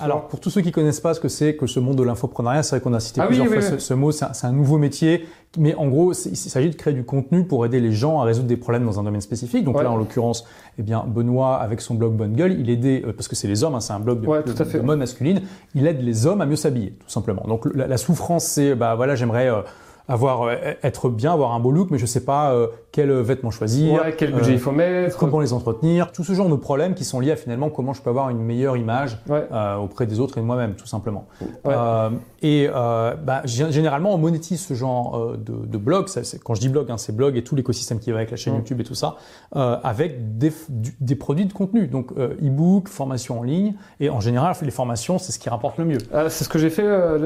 Alors, pour tous ceux qui connaissent pas ce que c'est que ce monde de l'infoprenariat, c'est vrai qu'on a cité Ah plusieurs oui, fois oui. Ce, ce mot. C'est un, nouveau métier, mais en gros, il s'agit de créer du contenu pour aider les gens à résoudre des problèmes dans un domaine spécifique. Donc Ouais. là, en l'occurrence, eh bien, Benoît, avec son blog Bonne Gueule, il aidait, euh, parce que c'est les hommes, hein, c'est un blog de, Ouais, mode masculine, il aide les hommes à mieux s'habiller, tout simplement. Donc la, la souffrance, c'est, bah voilà, j'aimerais euh, avoir, euh, être bien, avoir un beau look, mais je sais pas euh, quel vêtement choisir. Ouais, quel budget euh, il faut mettre. Comment les entretenir, tout ce genre de problèmes qui sont liés à finalement comment je peux avoir une meilleure image Ouais. euh, auprès des autres et de moi-même, tout simplement. Ouais. Euh, et euh, bah, gé- généralement, on monétise ce genre euh, de, de blog. Ça, quand je dis blog, hein, c'est blog et tout l'écosystème qui va avec la chaîne. YouTube et tout ça, euh, avec des, du- des produits de contenu. Donc, euh, e-book, formation en ligne. Et en général, les formations, c'est ce qui rapporte le mieux. Ah, c'est ce que j'ai fait euh,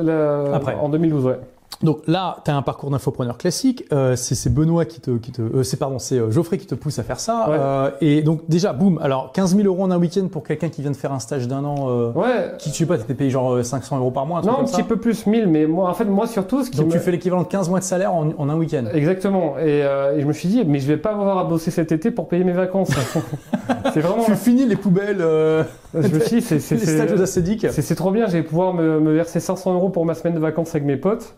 la- Après. en 2012, ouais. Donc là, tu as un parcours d'infopreneur classique. Euh, c'est c'est Benoît qui te, qui te euh, c'est pardon, c'est euh, Geoffrey qui te pousse à faire ça. Ouais. Euh, et donc déjà, boum. Alors 15 000 euros en un week-end pour quelqu'un qui vient de faire un stage d'un an. euh, Ouais. Qui, je sais pas, t'étais payé genre euh, 500 euros par mois, un truc Non, un petit ça. peu plus, 1000, mais moi, en fait, moi surtout, ce qui Donc me... tu fais l'équivalent de 15 mois de salaire en, en un week-end. Exactement. Et, euh, et je me suis dit, mais je vais pas avoir à bosser cet été pour payer mes vacances. c'est vraiment. Tu finis les poubelles, euh, Je me suis c'est c'est- c'est trop bien. Je vais pouvoir me, me verser 500 euros pour ma semaine de vacances avec mes potes,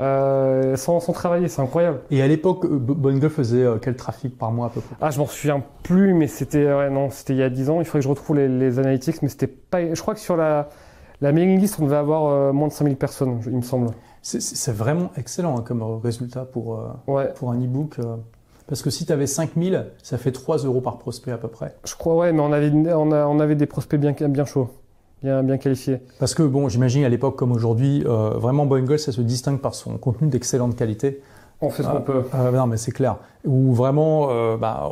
euh, sans, sans travailler. C'est incroyable. Et à l'époque, euh, B- Bonne Gueule faisait euh, quel trafic par mois à peu près? Ah, je m'en souviens plus, mais c'était ouais, non, c'était il y a 10 ans. Il faudrait que je retrouve les, les analytics, mais c'était pas. Je crois que sur la la mailing list, on devait avoir euh, moins de 5000 personnes, il me semble. C'est- vraiment excellent hein, comme résultat pour, Ouais. pour un e-book. parce que si tu avais 5000, ça fait 3 euros par prospect à peu près. Je crois, ouais, mais on avait, on, a- on avait des prospects bien, bien chauds, bien, bien qualifiés. Parce que, bon, j'imagine à l'époque comme aujourd'hui, euh, vraiment Gueule, ça se distingue par son contenu d'excellente qualité. On fait ce Ah. qu'on peut. Euh, non, mais c'est clair. Où vraiment, euh, bah,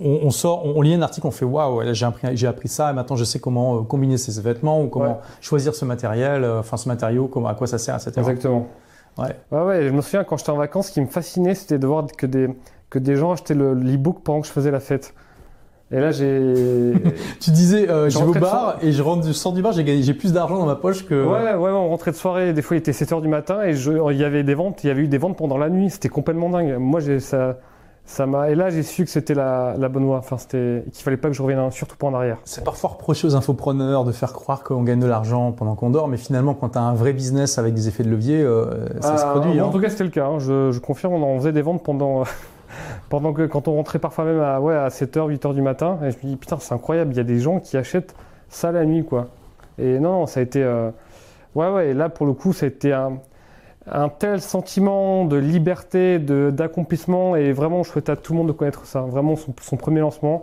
on, on sort, on, on lit un article, on fait waouh, là, j'ai appris, j'ai appris ça, et maintenant je sais comment euh, combiner ces vêtements ou comment Ouais. choisir ce matériel, euh, enfin ce matériau, comment, à quoi ça sert, etc. Exactement. Ouais. Ouais, ouais, je me souviens quand j'étais en vacances, ce qui me fascinait, c'était de voir que des, que des gens achetaient le- l'e-book pendant que je faisais la fête. Et là, j'ai. Tu disais, euh, Je vais au bar et je rentre du sors du bar, j'ai gagné, j'ai plus d'argent dans ma poche que. Ouais, ouais, on rentrait de soirée, des fois il était 7h du matin et je, il y avait des ventes, il y avait eu des ventes pendant la nuit, c'était complètement dingue. Moi, j'ai, ça, ça m'a, et là j'ai su que c'était la, la bonne voie, enfin c'était, qu'il fallait pas que je revienne en- surtout pas en arrière. C'est parfois reproché aux infopreneurs de faire croire qu'on gagne de l'argent pendant qu'on dort, mais finalement, quand tu as un vrai business avec des effets de levier, euh, ça se Ah, produit. En hein. tout cas, c'était le cas, hein. je, je confirme, on en faisait des ventes pendant, pendant que, quand on rentrait parfois même à, ouais, à 7h, 8h du matin, et je me dis, putain, c'est incroyable, il y a des gens qui achètent ça la nuit, quoi. Et non, non, ça a été, euh, ouais, ouais, et là, pour le coup, ça a été un, un tel sentiment de liberté, d'accomplissement, et vraiment, je souhaite à tout le monde de connaître ça. Vraiment, son, premier lancement,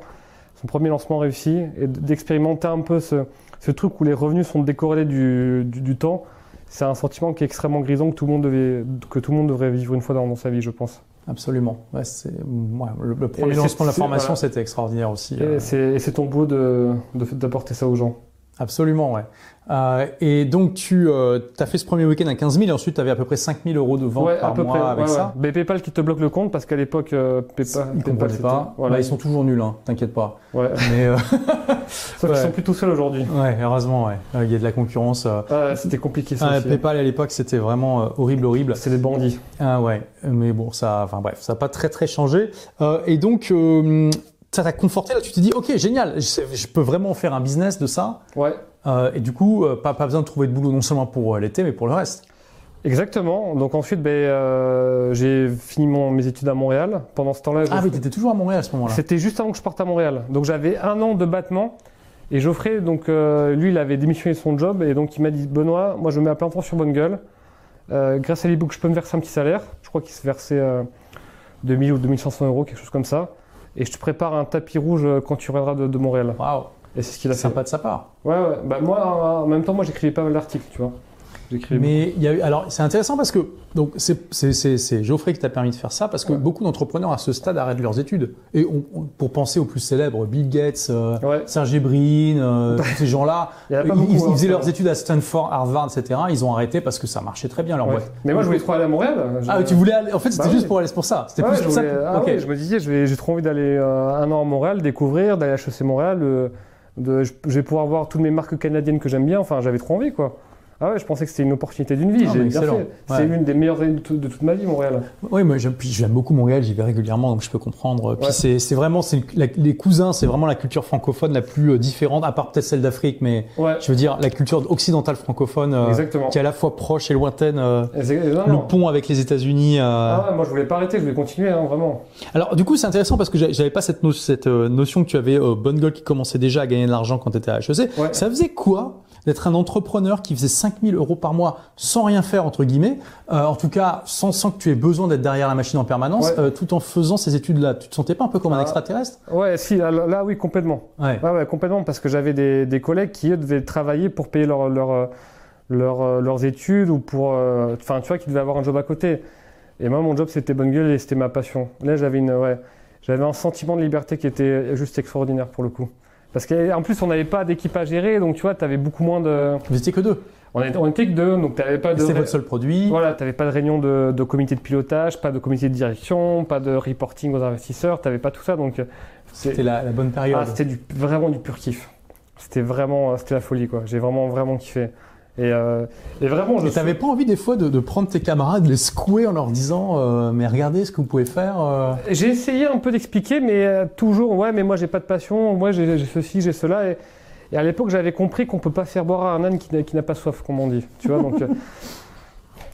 son premier lancement réussi, et d'expérimenter un peu ce, ce truc où les revenus sont décorrélés du, du, temps. C'est un sentiment qui est extrêmement grisant que tout le monde, devait, que tout le monde devrait vivre une fois dans sa vie, je pense. Absolument. Ouais, c'est, ouais, le, le premier Et lancement de la formation, voilà. c'était extraordinaire aussi. Et euh. c'est ton boulot de- de- d'apporter ça aux gens. Absolument, ouais. Euh, et donc, tu as fait ce premier week-end à 15 000 et ensuite, tu avais à peu près 5 000 euros de vente ouais, par à peu mois près. avec ouais, ça. Mais PayPal qui te bloque le compte parce qu'à l'époque, euh, PayPal, Ils PayPal, pas. Voilà. Bah, ils sont toujours nuls, hein, t'inquiète pas. Ouais. Mais Sauf qu'ils Ouais. sont plus tout seuls aujourd'hui. ouais, heureusement, ouais. Il y a de la concurrence. euh. Ah, c'était compliqué ça aussi. PayPal à l'époque, c'était vraiment euh, horrible, horrible. C'est des bandits. Ah ouais, mais bon, ça, enfin bref, ça n'a pas très très changé. Euh, et donc, ça t'a conforté là. Tu t'es dit, ok, génial, je, je peux vraiment faire un business de ça. Ouais. Euh, et du coup, euh, pas, pas besoin de trouver de boulot non seulement pour euh, l'été, mais pour le reste. Exactement. Donc ensuite, ben, euh, j'ai fini mon- mes études à Montréal. Pendant ce temps-là, Ah oui, t'étais toujours à Montréal à ce moment-là. C'était juste avant que je parte à Montréal. Donc j'avais un an de battement. Et Geoffrey, donc euh, lui, il avait démissionné de son job. Et donc il m'a dit Benoît, moi je me mets à plein temps sur Bonne Gueule. Euh, grâce à l'ebook, je peux me verser un petit salaire. Je crois qu'il se versait euh, 2000 ou 2500 euros, quelque chose comme ça. Et je te prépare un tapis rouge quand tu reviendras de, de Montréal. Waouh, Et c'est ce qu'il a fait. sympa de sa part. Ouais, ouais. Bah, moi, en même temps, moi j'écrivais pas mal d'articles, tu vois. Mais il y a eu, alors c'est intéressant parce que donc c'est Geoffrey qui t'a permis de faire ça parce que Ouais. beaucoup d'entrepreneurs à ce stade arrêtent leurs études et on- on- pour penser aux plus célèbres Bill Gates, euh. Ouais. Sergey Brin, euh, tous ces gens-là, Il ils, pas beaucoup, ils hein, faisaient ça. leurs études à Stanford, Harvard, etc. Ils ont arrêté parce que ça marchait très bien leur Ouais. boîte. Mais moi, je voulais trop aller à Montréal. Ah, tu voulais aller, en fait c'était Bah juste oui. pour aller pour ça. C'était plus pour ça. voulais- ah ok. ouais, je me disais, j'ai trop envie d'aller euh, un an à Montréal, découvrir, d'aller à HEC Montréal. euh, de, je, je vais pouvoir voir toutes mes marques canadiennes que j'aime bien. Enfin, j'avais trop envie, quoi. Ah ouais, je pensais que c'était une opportunité d'une vie. J'ai mais. C'est Ouais. l'une des meilleures années de, tout- de toute ma vie, Montréal. Oui, moi j'aime, beaucoup Montréal, j'y vais régulièrement, donc je peux comprendre. Puis Ouais. c'est, vraiment, la- les cousins, c'est vraiment la culture francophone la plus euh, différente, à part peut-être celle d'Afrique, mais Ouais, je veux dire la culture occidentale francophone, euh, qui est à la fois proche et lointaine. euh, le pont avec les États-Unis. euh. Ah ouais, moi je voulais pas arrêter, je voulais continuer, hein, vraiment. Alors du coup, c'est intéressant parce que j'a- j'avais pas cette, no- cette notion que tu avais Bonne Gueule qui commençait déjà à gagner de l'argent quand tu étais à HEC. Ça faisait quoi d'être un entrepreneur qui faisait 5000 euros par mois sans rien faire entre guillemets, euh, en tout cas sans, sans que tu aies besoin d'être derrière la machine en permanence, Ouais. euh, tout en faisant ces études-là. Tu te sentais pas un peu comme un Ah. extraterrestre? Ouais, si, là, là, oui, complètement. Ouais. Ouais, ouais, complètement, parce que j'avais des, des collègues qui, eux, devaient travailler pour payer leur, leur, euh, leur, leurs études ou pour. euh, Enfin, tu vois, qui devaient avoir un job à côté. Et moi, mon job, c'était bonne gueule et c'était ma passion. Là, j'avais une. Ouais, j'avais un sentiment de liberté qui était juste extraordinaire pour le coup. Parce qu'en plus, on n'avait pas d'équipe à gérer, donc tu vois, tu avais beaucoup moins de. Vous étiez que deux. On était, on était que deux, donc tu n'avais pas de. C'était votre seul produit. Voilà, tu n'avais pas de réunion de, de comité de pilotage, pas de comité de direction, pas de reporting aux investisseurs, tu n'avais pas tout ça, donc. euh, C'était la, la bonne période. ah, c'était vraiment du pur kiff. C'était vraiment, c'était la folie, quoi. J'ai vraiment, vraiment kiffé. Et, euh, et vraiment, je Et t'avais pas envie des fois de, de prendre tes camarades, de les secouer en leur disant euh, mais regardez ce que vous pouvez faire. euh. J'ai essayé un peu d'expliquer, mais euh, toujours, ouais, mais moi j'ai pas de passion, moi j'ai ceci, j'ai cela. Et, et à l'époque, j'avais compris qu'on peut pas faire boire à un âne qui n'a- pas soif, comme on dit. Tu vois, donc.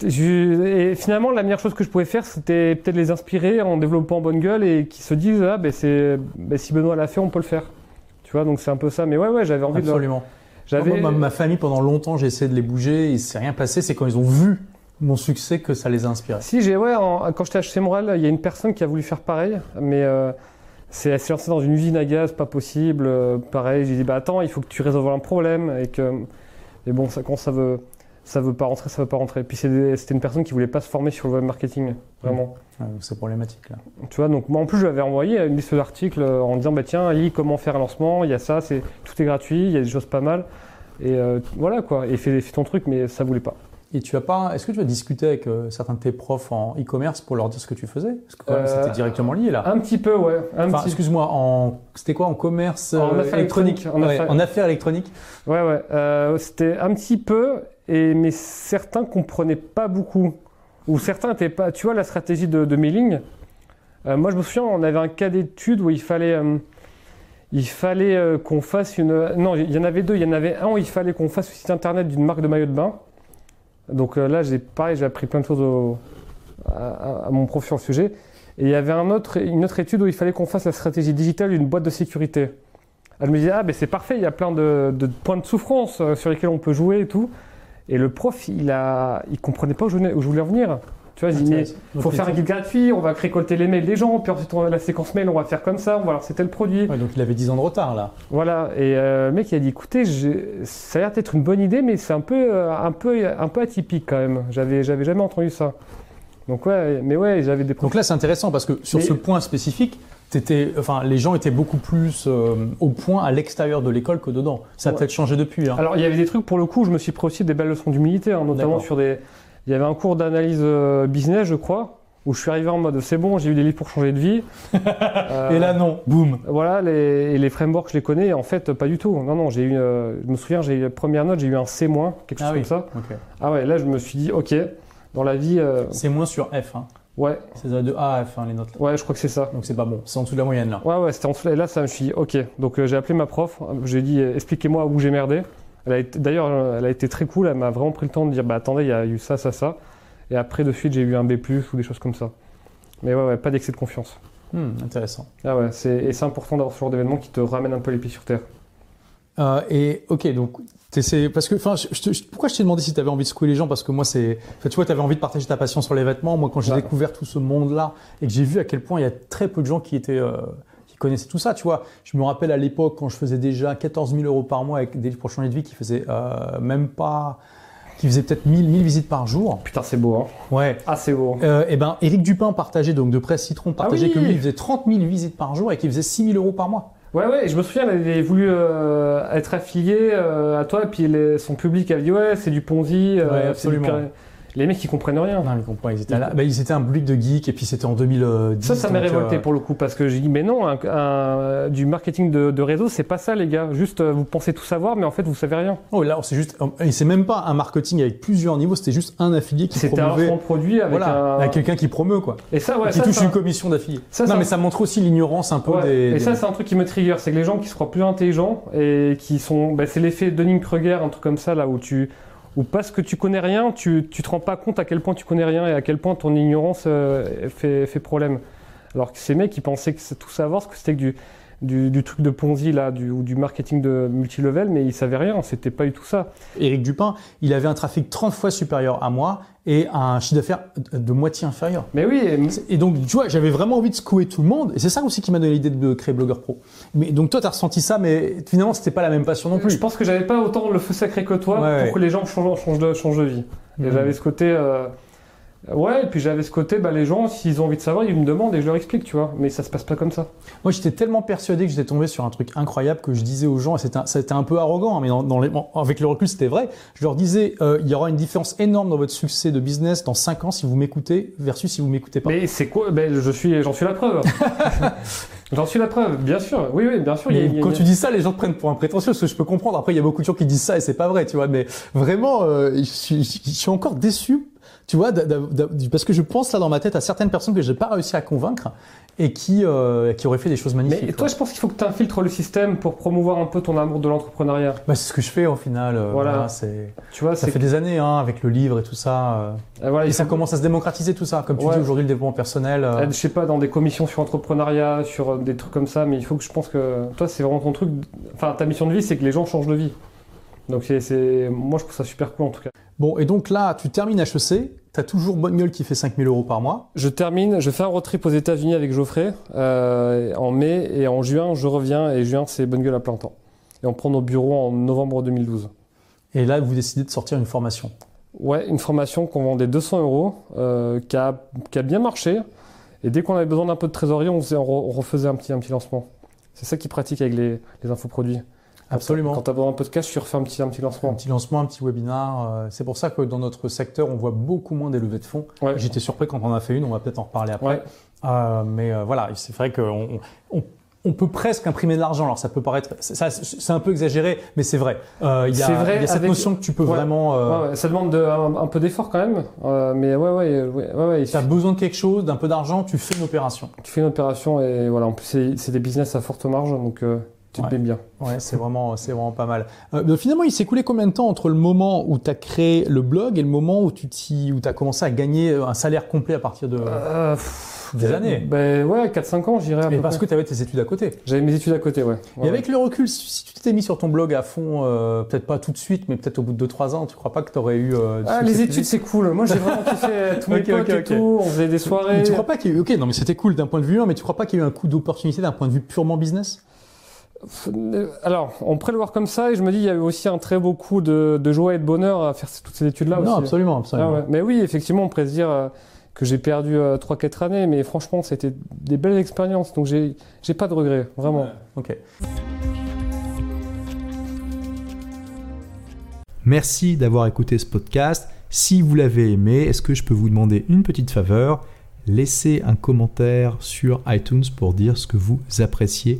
je- et finalement, la meilleure chose que je pouvais faire, c'était peut-être les inspirer en développant bonne gueule et qu'ils se disent, ah, ben c'est, ben, si Benoît l'a fait, on peut le faire. Tu vois, donc c'est un peu ça. Mais ouais, ouais, j'avais envie de. Absolument. J'avais. Moi, ma, ma famille pendant longtemps j'ai essayé de les bouger, il s'est rien passé. C'est quand ils ont vu mon succès que ça les a inspirés. Si, j'ai, ouais, en- quand j'étais à HC Montréal, il y a une personne qui a voulu faire pareil, mais euh, c'est, elle s'est lancée dans une usine à gaz, pas possible. euh, pareil, j'ai dit, bah attends, il faut que tu résolves un problème. Et que, et bon, ça, quand ça veut, ça veut pas rentrer, ça veut pas rentrer. Puis c'était une personne qui voulait pas se former sur le web marketing, vraiment. C'est problématique là. Tu vois, donc moi en plus, je lui avais envoyé une liste d'articles euh, en disant, bah tiens, lis comment faire un lancement, il y a ça, c'est, tout est gratuit, il y a des choses pas mal. Et euh, voilà quoi, et fais, fais ton truc, mais ça voulait pas. Et tu as pas, est-ce que tu as discuté avec euh, certains de tes profs en e-commerce pour leur dire ce que tu faisais? Parce que quand même, Euh, c'était directement lié là. Un petit peu, ouais. Un Enfin, petit excuse-moi, en c'était quoi en commerce En euh, électronique, en Ouais, affaires- en affaires électroniques. Ouais, ouais. euh, c'était un petit peu, mais certains comprenaient pas beaucoup. Ou certains n'étaient pas. Tu vois, la stratégie de, mailing. euh, moi, je me souviens, on avait un cas d'étude où il fallait. euh, il fallait euh, qu'on fasse une. Non, il y en avait deux. Il y en avait un où il fallait qu'on fasse le site internet d'une marque de maillot de bain. Donc là, j'ai pareil, j'ai appris plein de choses à, mon prof sur le sujet. Et il y avait un autre, une autre étude où il fallait qu'on fasse la stratégie digitale d'une boîte de sécurité. Elle me disait, ah ben c'est parfait, il y a plein de, points de souffrance sur lesquels on peut jouer et tout. Et le prof, il a, il comprenait pas où je, venais- où je voulais en venir. Tu vois, il dit, mais faut faire un guide gratuit, on va récolter les mails des gens, puis ensuite on a la séquence mail, on va faire comme ça, on va leur c'était le produit. Ouais, donc il avait 10 ans de retard là. Voilà. Et euh, le mec il a dit, écoutez, ça a l'air d'être une bonne idée, mais c'est un peu, euh, un peu, un peu atypique quand même. J'avais jamais entendu ça. Donc ouais, mais ouais, j'avais des Donc là, c'est intéressant parce que sur Mais- ce point spécifique, enfin, les gens étaient beaucoup plus euh, au point à l'extérieur de l'école que dedans. Ça a Ouais. peut-être changé depuis. Hein. Alors, il y avait des trucs, pour le coup, je me suis pris aussi des belles leçons d'humilité, hein, notamment sur des. Il y avait un cours d'analyse euh, business, je crois, où je suis arrivé en mode c'est bon, j'ai eu des livres pour changer de vie. Euh, Et là, non, boum. Voilà, les, et les frameworks, je les connais, en fait, pas du tout. Non, non, j'ai eu. euh, je me souviens, j'ai eu la première note, j'ai eu un C-, quelque chose Ah oui. comme ça. Ah ouais, là, je me suis dit, ok, dans la vie. euh, C'est moins sur F. Hein. ouais, C'est de A à F hein, les notes. Là. ouais, je crois que c'est ça. Donc c'est pas bon. C'est en dessous de la moyenne là. Ouais, ouais, c'était en dessous. Et là, ça, me suis dit, ok. Donc, euh, j'ai appelé ma prof, j'ai dit, euh, expliquez-moi où j'ai merdé. D'ailleurs, elle a été très cool, elle m'a vraiment pris le temps de dire, bah attendez, il y a eu ça, ça, ça. Et après, de suite, j'ai eu un B, ou des choses comme ça. Mais ouais, ouais, pas d'excès de confiance. Hmm, intéressant. Ah ouais, c'est, et c'est important d'avoir ce genre d'événement qui te ramène un peu les pieds sur terre. Euh, et ok, donc parce que, enfin, pourquoi je t'ai demandé si tu avais envie de secouer les gens? Parce que moi, c'est, tu vois, tu avais envie de partager ta passion sur les vêtements. Moi, quand j'ai Ouais. découvert tout ce monde-là et que j'ai vu à quel point il y a très peu de gens qui étaient, euh, qui connaissaient tout ça, tu vois. Je me rappelle à l'époque quand je faisais déjà 14 000 euros par mois avec des livres pour changer de vie qui faisaient euh, même pas, qui faisaient peut-être 1000, 1000 visites par jour. Putain, c'est beau, hein. Ouais. Ah, c'est beau. Euh, et ben, Éric Dupin partageait donc de Presse Citron partageait oui que lui il faisait 30 000 visites par jour et qu'il faisait 6 000 euros par mois. Ouais, ouais, je me souviens, elle avait voulu euh, être affiliée euh, à toi, et puis les- son public avait dit, ouais, c'est du Ponzi. euh, Ouais, c'est du absolument. Les mecs, ils comprennent rien. Non, ils comprennent. Ils étaient, là- bah, ils étaient un public de geeks et puis c'était en 2010. Ça, ça m'a donc, révolté euh, pour le coup parce que j'ai dit mais non, un- un- du marketing de, de réseau, c'est pas ça les gars. Juste euh, vous pensez tout savoir, mais en fait vous savez rien. Oh, là, c'est juste. Et c'est même pas un marketing avec plusieurs niveaux, c'était juste un affilié qui C'était un promouvait. lancement de produit avec Voilà, un. avec quelqu'un qui promeut, quoi. Et ça, ouais, qui ça, touche ça- une commission d'affiliés. Ça, non, mais ça montre aussi l'ignorance un peu Ouais, des. Et des- ça, c'est un truc qui me trigger, c'est que les gens qui se croient plus intelligents et qui sont. bah, c'est l'effet Dunning-Kruger, un truc comme ça, là, où tu. Où parce que tu connais rien, tu, tu te rends pas compte à quel point tu connais rien et à quel point ton ignorance euh, fait, problème. Alors que ces mecs, ils pensaient que tout savoir, que c'était que du, du, du truc de Ponzi, là, du, ou du marketing de multilevel, mais ils savaient rien, c'était pas du tout ça. Éric Dupin, il avait un trafic 30 fois supérieur à moi et un chiffre d'affaires de moitié inférieur. Mais oui, et- Et donc, tu vois, j'avais vraiment envie de secouer tout le monde. Et c'est ça aussi qui m'a donné l'idée de créer Blogueur Pro. Mais donc, toi, t'as ressenti ça, mais finalement, c'était pas la même passion non plus. Je pense que j'avais pas autant le feu sacré que toi Ouais, pour ouais. que les gens changent, changent, de, changent de vie. Et Mhm. j'avais ce côté. euh, Ouais, et puis j'avais ce côté, bah, les gens, s'ils ont envie de savoir, ils me demandent et je leur explique, tu vois. Mais ça se passe pas comme ça. Moi, j'étais tellement persuadé que j'étais tombé sur un truc incroyable que je disais aux gens, et c'était un, c'était un peu arrogant, hein, mais dans, dans les- bon, avec le recul, c'était vrai. Je leur disais, euh, il y aura une différence énorme dans votre succès de business dans 5 ans si vous m'écoutez versus si vous m'écoutez pas. Mais c'est quoi? Ben, je suis, J'en suis la preuve. j'en suis la preuve, bien sûr. Oui, oui, bien sûr. Mais y a- quand il y a- tu dis ça, les gens te prennent pour un prétentieux, ce que je peux comprendre. Après, il y a beaucoup de gens qui disent ça et c'est pas vrai, tu vois. Mais vraiment, euh, je, suis, je suis encore déçu, tu vois, parce que je pense là dans ma tête à certaines personnes que j'ai pas réussi à convaincre et qui, euh, qui auraient fait des choses magnifiques. Mais toi, je pense qu'il faut que tu infiltres le système pour promouvoir un peu ton amour de l'entrepreneuriat. Bah, c'est ce que je fais au final. euh, Voilà. voilà, c'est, Tu vois, ça fait des années hein, avec le livre et tout ça. euh, euh, voilà, et ça faut- commence à se démocratiser tout ça. Comme tu Ouais. dis aujourd'hui, le développement personnel. euh, je sais pas, dans des commissions sur entrepreneuriat, sur des trucs comme ça, mais il faut que je pense que toi, c'est vraiment ton truc. Enfin, ta mission de vie, c'est que les gens changent de vie. Donc, c'est- moi, je trouve ça super cool en tout cas. Bon, et donc là, tu termines HEC, tu as toujours Bonne Gueule qui fait 5000 euros par mois. Je termine, je fais un road trip aux États-Unis avec Geoffrey euh, en mai et en juin, je reviens et juin, c'est bonne gueule à plein temps. Et on prend nos bureaux en novembre 2012. Et là, vous décidez de sortir une formation. Ouais, une formation qu'on vendait 200 euros, euh, qui, a, qui a bien marché. Et dès qu'on avait besoin d'un peu de trésorerie, on, faisait- on re- on refaisait un petit, un petit lancement. C'est ça qui pratique avec les, les infoproduits. Absolument. Quand tu de cash, tu refais un petit, un petit Un lancement. petit lancement, un petit webinar. euh, c'est pour ça que dans notre secteur, on voit beaucoup moins des levées de fonds. Ouais. J'étais surpris quand on en a fait une, on va peut-être en reparler après. Ouais. Euh, mais euh, voilà, c'est vrai qu'on on, on peut presque imprimer de l'argent. Alors ça peut paraître, c'est- ça, c'est un peu exagéré, mais c'est vrai. Euh, Il y, a- C'est vrai il y a cette avec- notion que tu peux Ouais. vraiment. euh, Ouais, ouais, ça demande de- un, un peu d'effort quand même. euh, mais ouais, ouais, ouais, ouais, ouais, il Tu as suffit- besoin de quelque chose, d'un peu d'argent, tu fais une opération. tu fais une opération et voilà. En plus, c'est c'est des business à forte marge, donc euh, tu Ouais. te mets bien. Ouais, c'est vraiment, c'est vraiment pas mal. Euh, mais finalement, il s'est coulé combien de temps entre le moment où tu as créé le blog et le moment où tu as commencé à gagner un salaire complet à partir de Euh, pff, des années? Ben ouais, 4-5 ans, j'irais peu parce près. que tu avais tes études à côté. J'avais mes études à côté, ouais. Et Ouais, avec le recul, si tu t'étais mis sur ton blog à fond, euh, peut-être pas tout de suite, mais peut-être au bout de 2-3 ans, tu crois pas que tu aurais eu. euh, Ah, les études, c'est cool. Moi, j'ai vraiment kiffé tous mes Ok, potes ok, et tout. On faisait des soirées. Mais tu crois pas qu'il y a eu. Ok, non, mais c'était cool d'un point de vue humain, mais tu crois pas qu'il y a eu un coup d'opportunité d'un point de vue purement business? Euh, Alors, on pourrait le voir comme ça, et je me dis, il y a eu aussi un très beau coup de, de joie et de bonheur à faire toutes ces études-là Non, aussi. absolument, Ah absolument. ouais. Mais oui, effectivement, on pourrait se dire euh, que j'ai perdu 3-4 années, mais franchement, c'était des belles expériences, donc j'ai j'ai pas de regrets, vraiment. Ok. Merci d'avoir écouté ce podcast. Si vous l'avez aimé, est-ce que je peux vous demander une petite faveur? Laissez un commentaire sur iTunes pour dire ce que vous appréciez